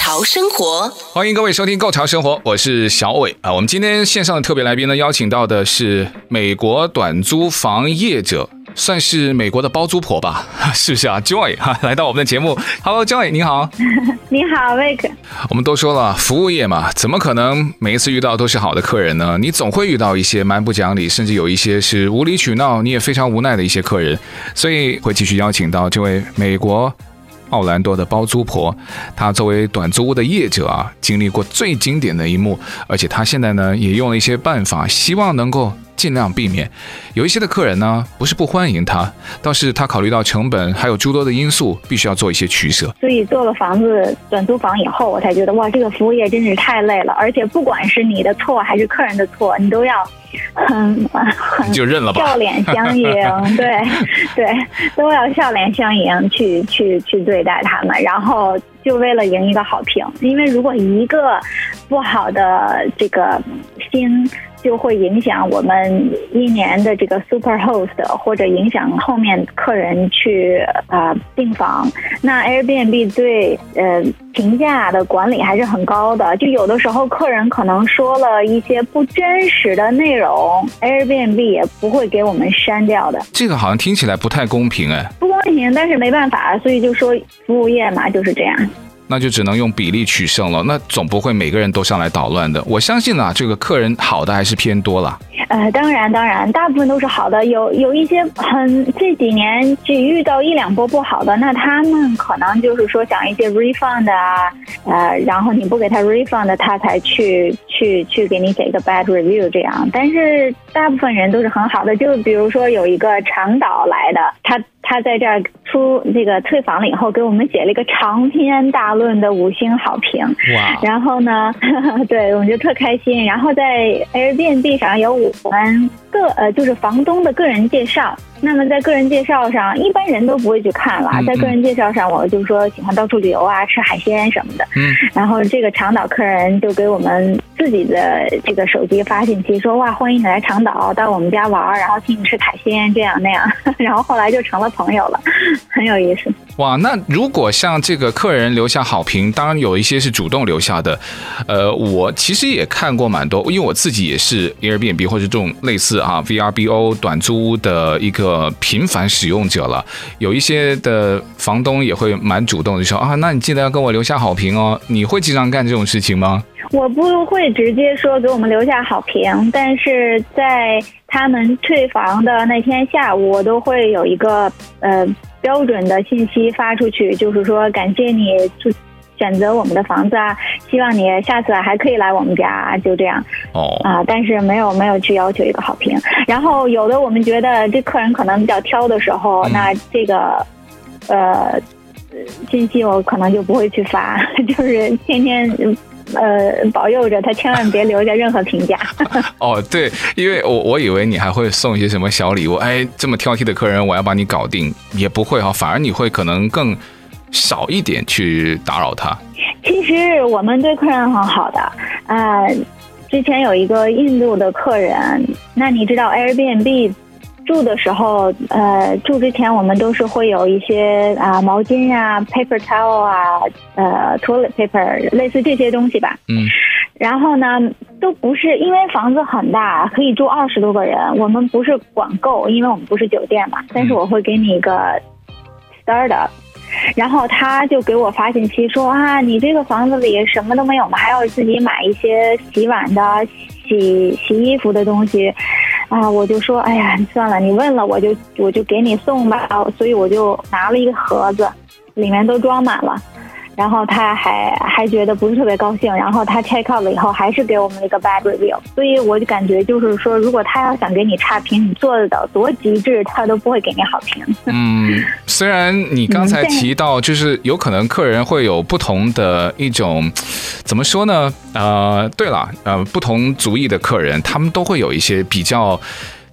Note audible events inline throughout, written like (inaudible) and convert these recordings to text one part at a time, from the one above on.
潮生活，欢迎各位收听《购潮生活》，我是小伟啊。我们今天线上的特别来宾呢，邀请到的是美国短租房业者，算是美国的包租婆吧？(laughs) 是不是啊？Joy 哈，来到我们的节目，Hello，Joy，你好，(laughs) 你好，Vic。我们都说了，服务业嘛，怎么可能每一次遇到都是好的客人呢？你总会遇到一些蛮不讲理，甚至有一些是无理取闹，你也非常无奈的一些客人，所以会继续邀请到这位美国。奥兰多的包租婆，她作为短租屋的业者啊，经历过最经典的一幕，而且她现在呢也用了一些办法，希望能够尽量避免有一些的客人呢不是不欢迎他，倒是他考虑到成本还有诸多的因素，必须要做一些取舍。所以做了房子短租房以后，我才觉得哇，这个服务业真是太累了，而且不管是你的错还是客人的错，你都要。很很就认了吧，笑脸相迎，对对，都要笑脸相迎去去去对待他们，然后就为了赢一个好评，因为如果一个不好的这个心。就会影响我们一年的这个 super host，或者影响后面客人去呃订、呃、房。那 Airbnb 对呃评价的管理还是很高的，就有的时候客人可能说了一些不真实的内容，Airbnb 也不会给我们删掉的。这个好像听起来不太公平哎。不公平，但是没办法，所以就说服务业嘛就是这样。那就只能用比例取胜了，那总不会每个人都上来捣乱的。我相信啊，这个客人好的还是偏多了。呃，当然当然，大部分都是好的，有有一些很这几年只遇到一两波不好的，那他们可能就是说想一些 refund 啊，呃，然后你不给他 refund，他才去去去给你写一个 bad review 这样。但是大部分人都是很好的，就比如说有一个长岛来的，他。他在这儿出这个退房了以后，给我们写了一个长篇大论的五星好评。哇！然后呢，(laughs) 对，我们就特开心。然后在 Airbnb 上有我们个呃，就是房东的个人介绍。那么在个人介绍上，一般人都不会去看了。在个人介绍上，我就说喜欢到处旅游啊，吃海鲜什么的。嗯。然后这个长岛客人就给我们自己的这个手机发信息说：“哇，欢迎你来长岛，到我们家玩，然后请你吃海鲜，这样那样。” (laughs) 然后后来就成了朋友了，(laughs) 很有意思。哇，那如果像这个客人留下好评，当然有一些是主动留下的。呃，我其实也看过蛮多，因为我自己也是 Airbnb 或者这种类似啊 VRBO 短租屋的一个频繁使用者了。有一些的房东也会蛮主动的说啊，那你记得要跟我留下好评哦。你会经常干这种事情吗？我不会直接说给我们留下好评，但是在他们退房的那天下午，我都会有一个呃。标准的信息发出去，就是说感谢你选择我们的房子啊，希望你下次还可以来我们家，就这样。哦啊，但是没有没有去要求一个好评。然后有的我们觉得这客人可能比较挑的时候，嗯、那这个呃信息我可能就不会去发，(laughs) 就是天天。呃，保佑着他，千万别留下任何评价。(laughs) (laughs) 哦，对，因为我我以为你还会送一些什么小礼物，哎，这么挑剔的客人，我要把你搞定，也不会哈，反而你会可能更少一点去打扰他。其实我们对客人很好的，呃，之前有一个印度的客人，那你知道 Airbnb。住的时候，呃，住之前我们都是会有一些啊毛巾呀、啊、paper towel 啊、呃 toilet paper 类似这些东西吧。嗯。然后呢，都不是因为房子很大，可以住二十多个人，我们不是管够，因为我们不是酒店嘛。但是我会给你一个 startup，然后他就给我发信息说啊，你这个房子里什么都没有吗？还要自己买一些洗碗的、洗洗衣服的东西。啊，我就说，哎呀，算了，你问了，我就我就给你送吧。所以我就拿了一个盒子，里面都装满了。然后他还还觉得不是特别高兴，然后他 check out 了以后还是给我们一个 bad review，所以我就感觉就是说，如果他要想给你差评，你做的到多极致，他都不会给你好评。嗯，虽然你刚才提到就是有可能客人会有不同的一种，怎么说呢？呃，对了，呃，不同族裔的客人，他们都会有一些比较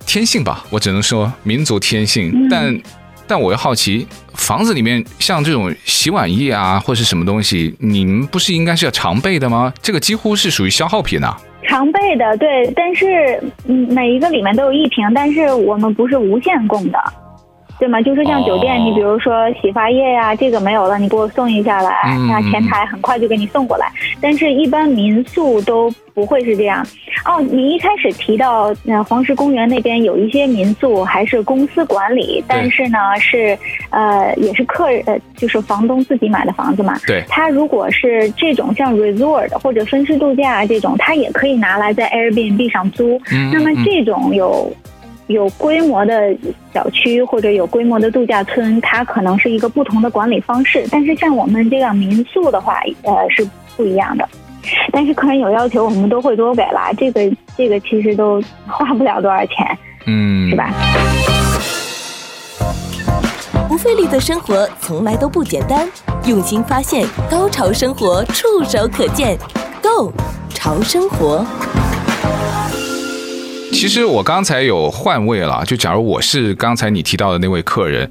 天性吧，我只能说民族天性，嗯、但。但我又好奇，房子里面像这种洗碗液啊，或是什么东西，你们不是应该是要常备的吗？这个几乎是属于消耗品啊。常备的，对，但是嗯，每一个里面都有一瓶，但是我们不是无限供的。对吗？就是像酒店，哦、你比如说洗发液呀、啊，这个没有了，你给我送一下来，那、嗯、前台很快就给你送过来。但是，一般民宿都不会是这样。哦，你一开始提到那黄石公园那边有一些民宿还是公司管理，但是呢是呃也是客人呃就是房东自己买的房子嘛。对。他如果是这种像 resort 或者分时度假这种，他也可以拿来在 Airbnb 上租。嗯。那么这种有。有规模的小区或者有规模的度假村，它可能是一个不同的管理方式。但是像我们这样民宿的话，呃，是不一样的。但是客人有要求，我们都会多给啦。这个 (laughs) 这个其实都花不了多少钱，嗯，是吧？不费力的生活从来都不简单，用心发现，高潮生活触手可见，Go 潮生活。其实我刚才有换位了，就假如我是刚才你提到的那位客人，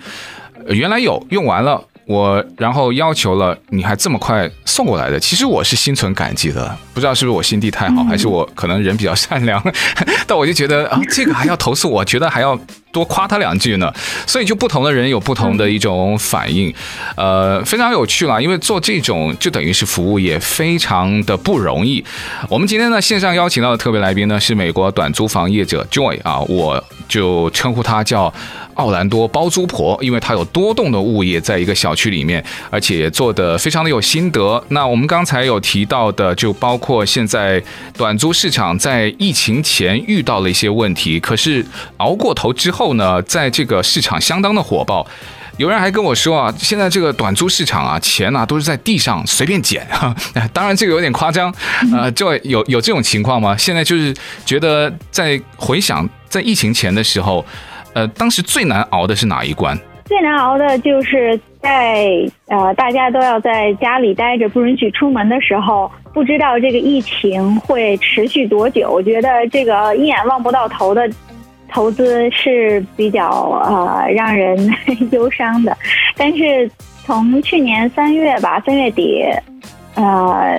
原来有用完了，我然后要求了，你还这么快送过来的，其实我是心存感激的。不知道是不是我心地太好，还是我可能人比较善良，(laughs) 但我就觉得啊，这个还要投诉，我觉得还要。多夸他两句呢，所以就不同的人有不同的一种反应，呃，非常有趣啦。因为做这种就等于是服务也，非常的不容易。我们今天呢线上邀请到的特别来宾呢是美国短租房业者 Joy 啊，我就称呼他叫奥兰多包租婆，因为他有多栋的物业在一个小区里面，而且做的非常的有心得。那我们刚才有提到的，就包括现在短租市场在疫情前遇到了一些问题，可是熬过头之。后呢，在这个市场相当的火爆，有人还跟我说啊，现在这个短租市场啊，钱啊都是在地上随便捡哈。(laughs) 当然这个有点夸张，呃，就有有这种情况吗？现在就是觉得在回想在疫情前的时候，呃，当时最难熬的是哪一关？最难熬的就是在呃大家都要在家里待着，不允许出门的时候，不知道这个疫情会持续多久。我觉得这个一眼望不到头的。投资是比较呃让人忧伤的，但是从去年三月吧，三月底，呃，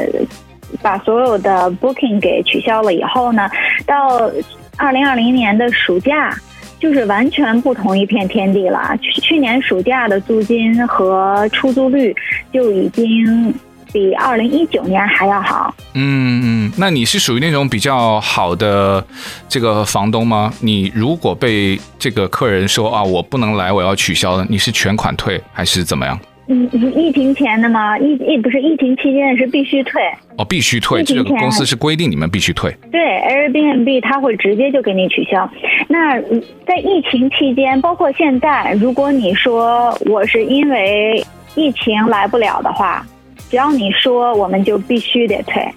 把所有的 booking 给取消了以后呢，到二零二零年的暑假，就是完全不同一片天地了。去去年暑假的租金和出租率就已经。比二零一九年还要好。嗯嗯，那你是属于那种比较好的这个房东吗？你如果被这个客人说啊，我不能来，我要取消了，你是全款退还是怎么样？嗯，疫情前的吗？疫疫不是疫情期间是必须退。哦，必须退，这个公司是规定你们必须退。对，Airbnb 他会直接就给你取消。那在疫情期间，包括现在，如果你说我是因为疫情来不了的话。只要你说，我们就必须得退。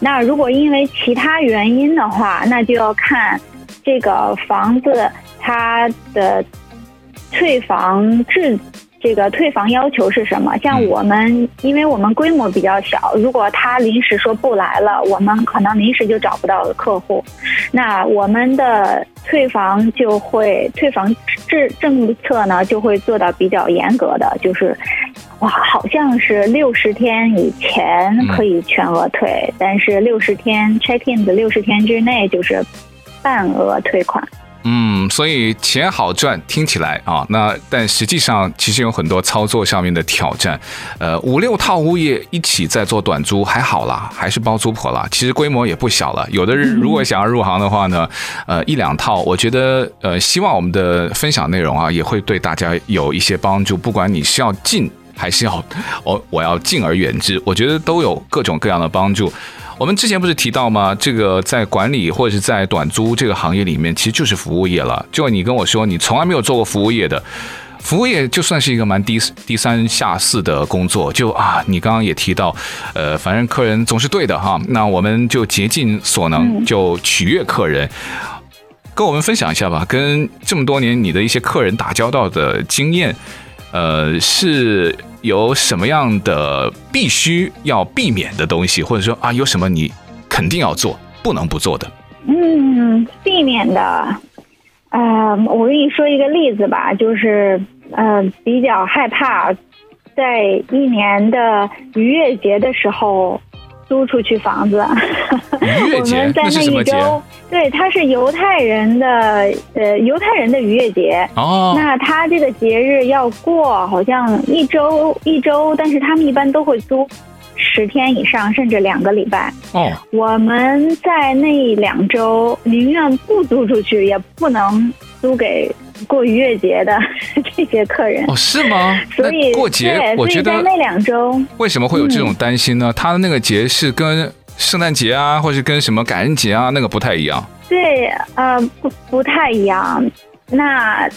那如果因为其他原因的话，那就要看这个房子它的退房制，这个退房要求是什么？像我们，因为我们规模比较小，如果他临时说不来了，我们可能临时就找不到客户。那我们的退房就会退房政政策呢，就会做到比较严格的，就是。哇，好像是六十天以前可以全额退，嗯、但是六十天 check in 的六十天之内就是半额退款。嗯，所以钱好赚，听起来啊，那但实际上其实有很多操作上面的挑战。呃，五六套物业一起在做短租还好啦，还是包租婆啦，其实规模也不小了。有的人如果想要入行的话呢，(laughs) 呃，一两套，我觉得呃，希望我们的分享内容啊，也会对大家有一些帮助。不管你是要进。还是要我我要敬而远之，我觉得都有各种各样的帮助。我们之前不是提到吗？这个在管理或者是在短租这个行业里面，其实就是服务业了。就你跟我说，你从来没有做过服务业的。服务业就算是一个蛮低低三下四的工作，就啊，你刚刚也提到，呃，反正客人总是对的哈，那我们就竭尽所能就取悦客人。嗯、跟我们分享一下吧，跟这么多年你的一些客人打交道的经验，呃，是有什么样的必须要避免的东西，或者说啊，有什么你肯定要做，不能不做的？嗯，避免的。呃，我跟你说一个例子吧，就是呃，比较害怕在一年的逾越节的时候租出去房子。逾越节？(laughs) 那是什么节？对，它是犹太人的呃犹太人的逾越节。哦。那他这个节日要过好像一周一周，但是他们一般都会租。十天以上，甚至两个礼拜。哦，我们在那两周宁愿不租出去，也不能租给过逾越节的这些客人。哦，是吗？(laughs) 所以过节，我觉得在那两周，为什么会有这种担心呢？他的那个节是跟圣诞节啊，或是跟什么感恩节啊，那个不太一样。对，呃，不不太一样。那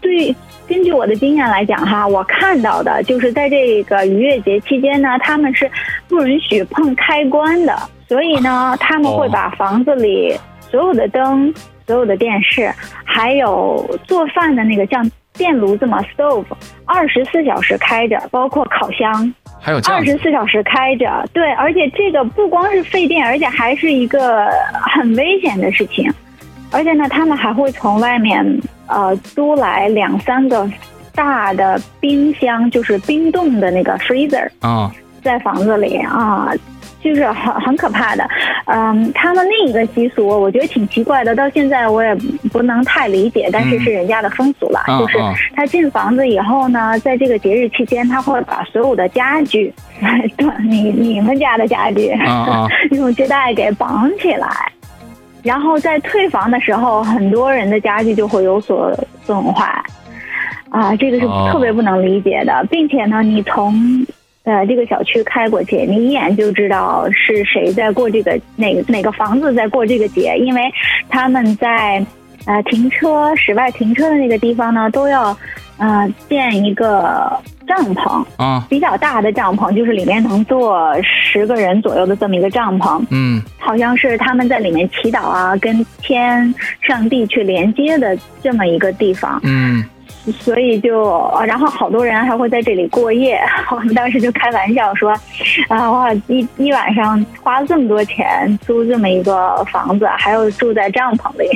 对。根据我的经验来讲哈，我看到的就是在这个逾越节期间呢，他们是不允许碰开关的，所以呢，他们会把房子里所有的灯、所有的电视，还有做饭的那个像电炉子嘛，stove，二十四小时开着，包括烤箱，还有二十四小时开着，对，而且这个不光是费电，而且还是一个很危险的事情，而且呢，他们还会从外面。呃，租来两三个大的冰箱，就是冰冻的那个 freezer 啊，在房子里啊，就是很很可怕的。嗯，他们另一个习俗，我觉得挺奇怪的，到现在我也不能太理解，但是是人家的风俗了。嗯、就是他进房子以后呢，在这个节日期间，他会把所有的家具，(laughs) 对，你你们家的家具，啊、(laughs) 用胶带给绑起来。然后在退房的时候，很多人的家具就会有所损坏，啊，这个是特别不能理解的，哦、并且呢，你从呃这个小区开过去，你一眼就知道是谁在过这个哪哪个房子在过这个节，因为他们在呃停车室外停车的那个地方呢，都要呃建一个。帐篷啊，比较大的帐篷，就是里面能坐十个人左右的这么一个帐篷。嗯，好像是他们在里面祈祷啊，跟天上帝去连接的这么一个地方。嗯，所以就，然后好多人还会在这里过夜。(laughs) 我们当时就开玩笑说，啊，哇，一一晚上花了这么多钱租这么一个房子，还要住在帐篷里。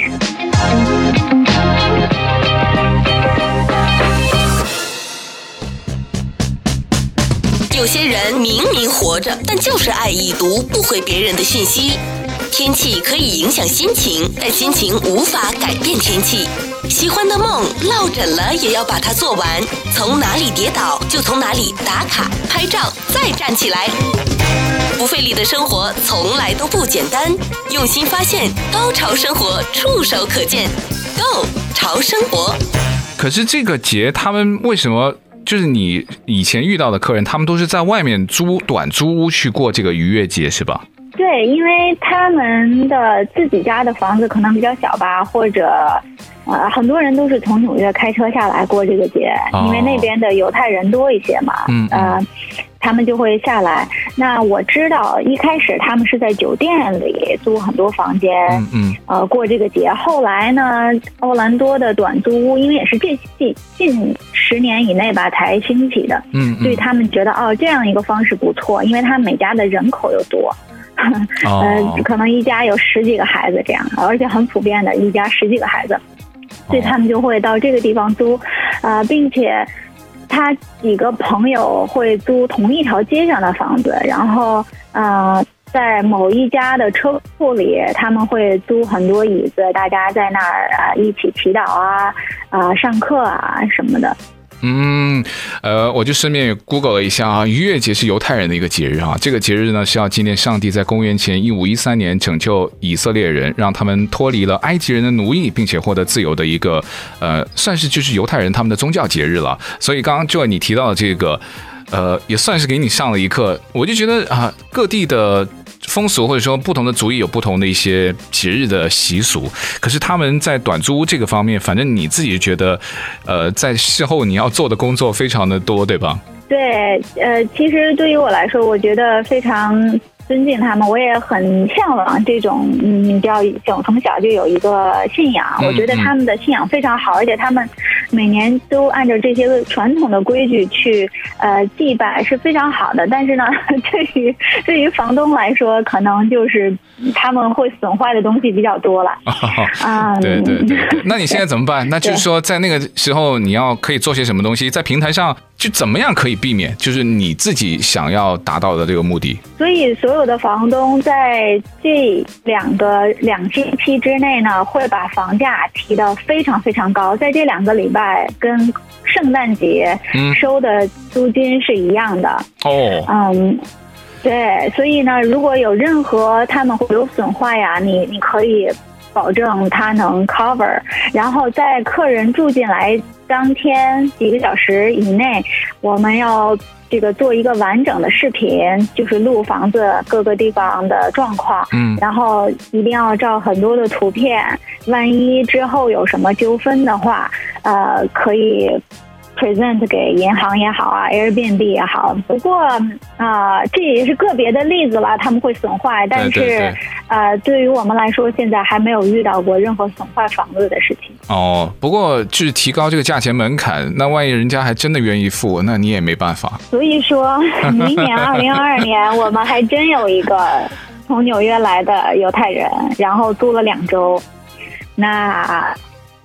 有些人明明活着，但就是爱已读不回别人的信息。天气可以影响心情，但心情无法改变天气。喜欢的梦落枕了也要把它做完。从哪里跌倒就从哪里打卡拍照，再站起来。不费力的生活从来都不简单。用心发现，高潮生活触手可见 Go 潮生活。可是这个节，他们为什么？就是你以前遇到的客人，他们都是在外面租短租屋去过这个逾越节，是吧？对，因为他们的自己家的房子可能比较小吧，或者呃，很多人都是从纽约开车下来过这个节，哦、因为那边的犹太人多一些嘛。嗯，呃，他们就会下来。那我知道一开始他们是在酒店里租很多房间，嗯，嗯呃，过这个节。后来呢，奥兰多的短租屋，因为也是近近近十年以内吧才兴起的，嗯，嗯，所以他们觉得哦，这样一个方式不错，因为他们每家的人口又多。(laughs) 呃，可能一家有十几个孩子这样，而且很普遍的，一家十几个孩子，所以他们就会到这个地方租，呃，并且他几个朋友会租同一条街上的房子，然后呃，在某一家的车库里，他们会租很多椅子，大家在那儿啊一起祈祷啊，啊上课啊什么的。嗯，呃，我就顺便也 Google 了一下啊，逾越节是犹太人的一个节日啊。这个节日呢是要纪念上帝在公元前一五一三年拯救以色列人，让他们脱离了埃及人的奴役，并且获得自由的一个呃，算是就是犹太人他们的宗教节日了。所以刚刚就你提到的这个，呃，也算是给你上了一课。我就觉得啊，各地的。风俗或者说不同的族裔有不同的一些节日的习俗，可是他们在短租这个方面，反正你自己觉得，呃，在事后你要做的工作非常的多，对吧？对，呃，其实对于我来说，我觉得非常。尊敬他们，我也很向往这种，嗯，叫从从小就有一个信仰。我觉得他们的信仰非常好，而且他们每年都按照这些个传统的规矩去呃祭拜是非常好的。但是呢，(laughs) 对于对于房东来说，可能就是他们会损坏的东西比较多了。(laughs) 啊、嗯，对对对对。那你现在怎么办？(laughs) 那就是说，在那个时候你要可以做些什么东西，在平台上就怎么样可以避免，就是你自己想要达到的这个目的。所以所有。的房东在这两个两星期之内呢，会把房价提到非常非常高，在这两个礼拜跟圣诞节收的租金是一样的。哦，嗯，对，所以呢，如果有任何他们会有损坏呀，你你可以保证他能 cover，然后在客人住进来当天几个小时以内，我们要。这个做一个完整的视频，就是录房子各个地方的状况，嗯，然后一定要照很多的图片，万一之后有什么纠纷的话，呃，可以。Present 给银行也好啊，Airbnb 也好，不过啊、呃，这也是个别的例子了，他们会损坏，但是对对对呃，对于我们来说，现在还没有遇到过任何损坏房子的事情。哦，不过去提高这个价钱门槛，那万一人家还真的愿意付，那你也没办法。所以说，明年 (laughs) 二零二二年，我们还真有一个从纽约来的犹太人，然后租了两周。那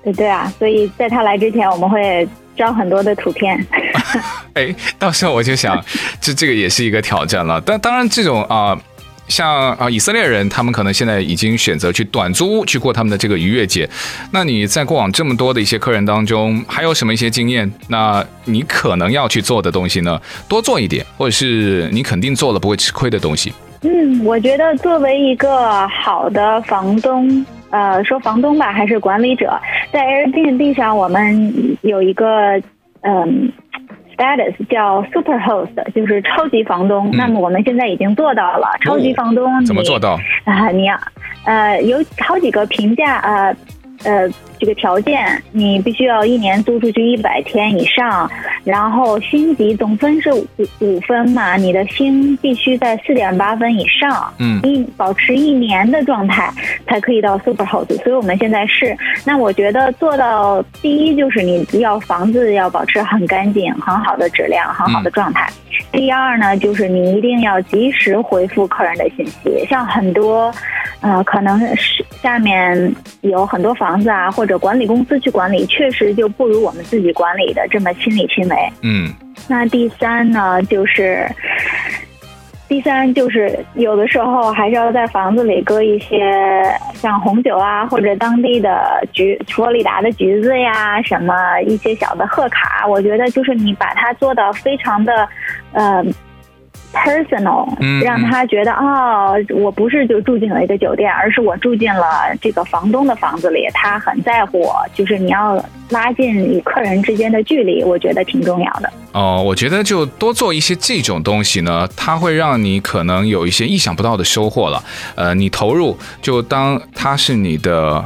对对啊，所以在他来之前，我们会。照很多的图片，(laughs) 哎，到时候我就想，这这个也是一个挑战了。但当然，这种啊、呃，像啊以色列人，他们可能现在已经选择去短租屋去过他们的这个逾越节。那你在过往这么多的一些客人当中，还有什么一些经验？那你可能要去做的东西呢？多做一点，或者是你肯定做了不会吃亏的东西。嗯，我觉得作为一个好的房东。呃，说房东吧，还是管理者，在 Airbnb 上，我们有一个嗯 status 叫 Super Host，就是超级房东。嗯、那么我们现在已经做到了超级房东。哦、怎么做到？啊，你要呃有好几个评价呃。呃，这个条件你必须要一年租出去一百天以上，然后星级总分是五五分嘛，你的星必须在四点八分以上，嗯，一保持一年的状态才可以到 super house。所以我们现在是，那我觉得做到第一就是你要房子要保持很干净、很好的质量、很好的状态。嗯、第二呢，就是你一定要及时回复客人的信息，像很多。呃，可能是下面有很多房子啊，或者管理公司去管理，确实就不如我们自己管理的这么亲力亲为。嗯，那第三呢，就是第三就是有的时候还是要在房子里搁一些像红酒啊，或者当地的橘、佛罗里达的橘子呀，什么一些小的贺卡。我觉得就是你把它做到非常的，呃。personal，让他觉得哦，我不是就住进了一个酒店，而是我住进了这个房东的房子里，他很在乎我。就是你要拉近与客人之间的距离，我觉得挺重要的。哦，我觉得就多做一些这种东西呢，它会让你可能有一些意想不到的收获了。呃，你投入就当它是你的。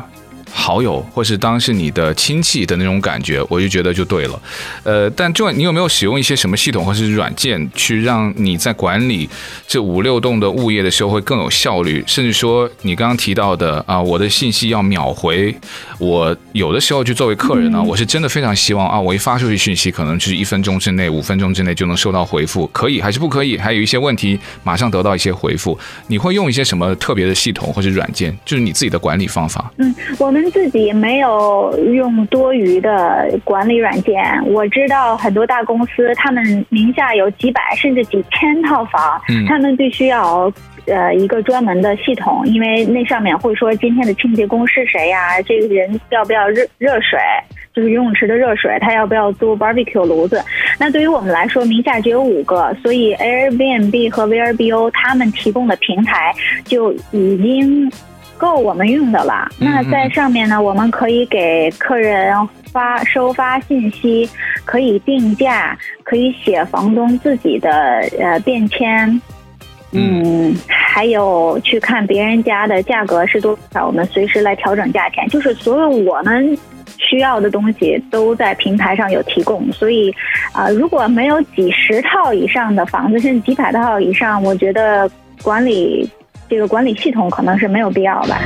好友，或是当是你的亲戚的那种感觉，我就觉得就对了。呃，但就你有没有使用一些什么系统或是软件，去让你在管理这五六栋的物业的时候会更有效率？甚至说你刚刚提到的啊，我的信息要秒回。我有的时候就作为客人呢，我是真的非常希望啊，我一发出去讯息，可能就是一分钟之内、五分钟之内就能收到回复，可以还是不可以？还有一些问题，马上得到一些回复。你会用一些什么特别的系统或是软件？就是你自己的管理方法？嗯，我们。自己没有用多余的管理软件。我知道很多大公司，他们名下有几百甚至几千套房，嗯，他们必须要呃一个专门的系统，因为那上面会说今天的清洁工是谁呀，这个人要不要热热水，就是游泳池的热水，他要不要租 barbecue 炉子。那对于我们来说，名下只有五个，所以 Airbnb 和 VRBO 他们提供的平台就已经。够我们用的了。那在上面呢，我们可以给客人发收发信息，可以定价，可以写房东自己的呃便签，嗯，还有去看别人家的价格是多少，我们随时来调整价钱。就是所有我们需要的东西都在平台上有提供，所以啊、呃，如果没有几十套以上的房子，甚至几百套以上，我觉得管理这个管理系统可能是没有必要吧。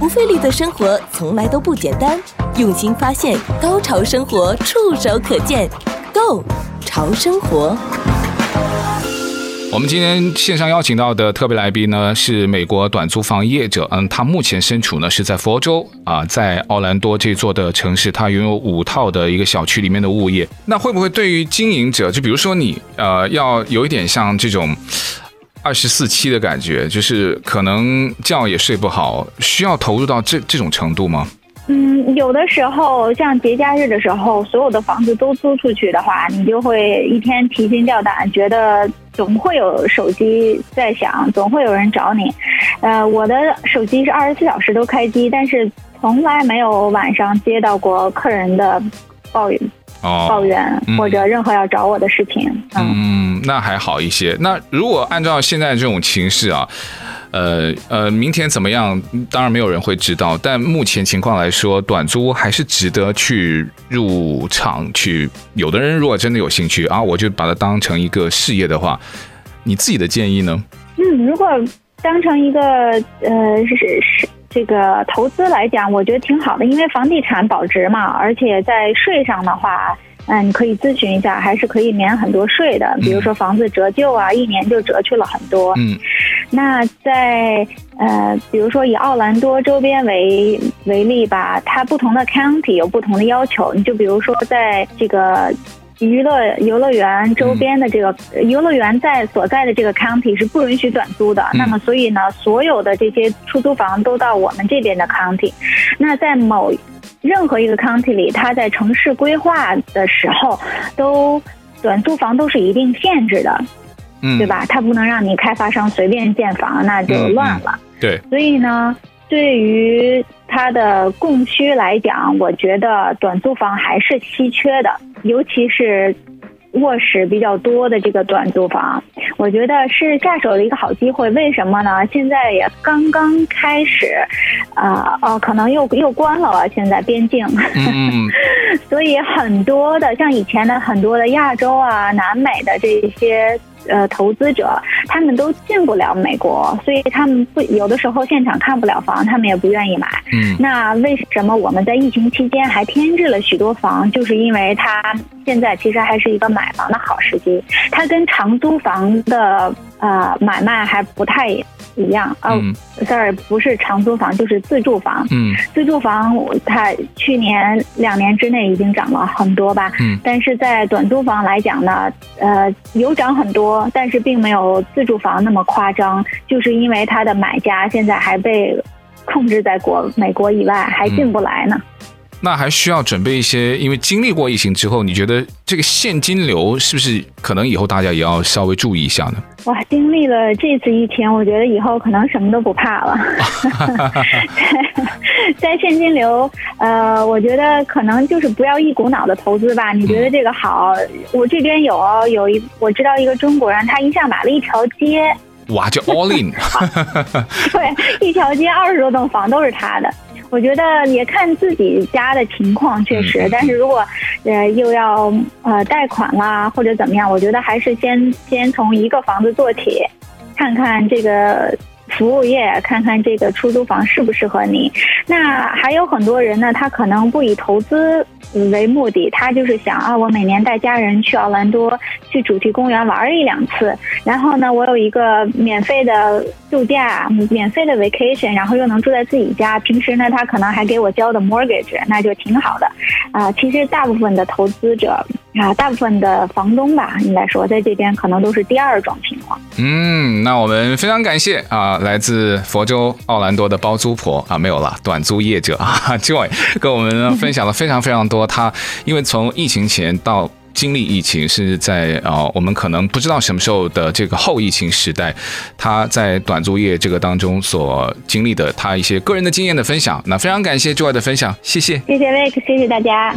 不费力的生活从来都不简单，用心发现，高潮生活触手可见 Go 潮生活。我们今天线上邀请到的特别来宾呢，是美国短租房业者，嗯，他目前身处呢是在佛州啊，在奥兰多这座的城市，他拥有五套的一个小区里面的物业。那会不会对于经营者，就比如说你，呃，要有一点像这种。二十四七的感觉，就是可能觉也睡不好，需要投入到这这种程度吗？嗯，有的时候像节假日的时候，所有的房子都租出去的话，你就会一天提心吊胆，觉得总会有手机在响，总会有人找你。呃，我的手机是二十四小时都开机，但是从来没有晚上接到过客人的抱怨。哦，抱怨或者任何要找我的事情，嗯，嗯，那还好一些。那如果按照现在这种情势啊，呃呃，明天怎么样？当然没有人会知道。但目前情况来说，短租还是值得去入场去。有的人如果真的有兴趣啊，我就把它当成一个事业的话，你自己的建议呢？嗯，如果当成一个呃是是。这个投资来讲，我觉得挺好的，因为房地产保值嘛，而且在税上的话，嗯，你可以咨询一下，还是可以免很多税的。比如说房子折旧啊，一年就折去了很多。嗯，那在呃，比如说以奥兰多周边为为例吧，它不同的 county 有不同的要求。你就比如说在这个。娱乐游乐园周边的这个游乐园在所在的这个 county 是不允许短租的，嗯、那么所以呢，所有的这些出租房都到我们这边的 county。那在某任何一个 county 里，它在城市规划的时候，都短租房都是一定限制的，嗯，对吧？它不能让你开发商随便建房，那就乱了。嗯嗯、对，所以呢。对于它的供需来讲，我觉得短租房还是稀缺的，尤其是卧室比较多的这个短租房，我觉得是下手的一个好机会。为什么呢？现在也刚刚开始，啊、呃、哦，可能又又关了，现在边境，嗯、(laughs) 所以很多的像以前的很多的亚洲啊、南美的这些。呃，投资者他们都进不了美国，所以他们不有的时候现场看不了房，他们也不愿意买。嗯，那为什么我们在疫情期间还添置了许多房？就是因为它现在其实还是一个买房的好时机，它跟长租房的呃买卖还不太一样。哦，sorry，不是长租房，就是自住房。嗯，自住房它去年两年之内已经涨了很多吧？嗯，但是在短租房来讲呢，呃，有涨很多。但是并没有自住房那么夸张，就是因为它的买家现在还被控制在国美国以外，还进不来呢。嗯，那还需要准备一些，因为经历过疫情之后，你觉得这个现金流是不是可能以后大家也要稍微注意一下呢？哇，经历了这次疫情，我觉得以后可能什么都不怕了。(laughs) 在现金流，呃，我觉得可能就是不要一股脑的投资吧。你觉得这个好？嗯、我这边有有一，我知道一个中国人，他一下买了一条街，哇，就 all in。(laughs) 对，一条街二十多栋房都是他的。我觉得也看自己家的情况，确实。嗯、但是如果呃又要呃贷款啦或者怎么样，我觉得还是先先从一个房子做起，看看这个。服务业，看看这个出租房适不适合你。那还有很多人呢，他可能不以投资为目的，他就是想啊，我每年带家人去奥兰多，去主题公园玩一两次，然后呢，我有一个免费的度假，免费的 vacation，然后又能住在自己家。平时呢，他可能还给我交的 mortgage，那就挺好的。啊，其实大部分的投资者啊，大部分的房东吧，应该说在这边可能都是第二种情况。嗯，那我们非常感谢啊，来自佛州奥兰多的包租婆啊，没有了，短租业者啊，(laughs) Joy 跟我们分享了非常非常多。他因为从疫情前到经历疫情，是在啊，我们可能不知道什么时候的这个后疫情时代，他在短租业这个当中所经历的他一些个人的经验的分享。那非常感谢 Joy 的分享，谢谢，谢谢 Vic，谢谢大家。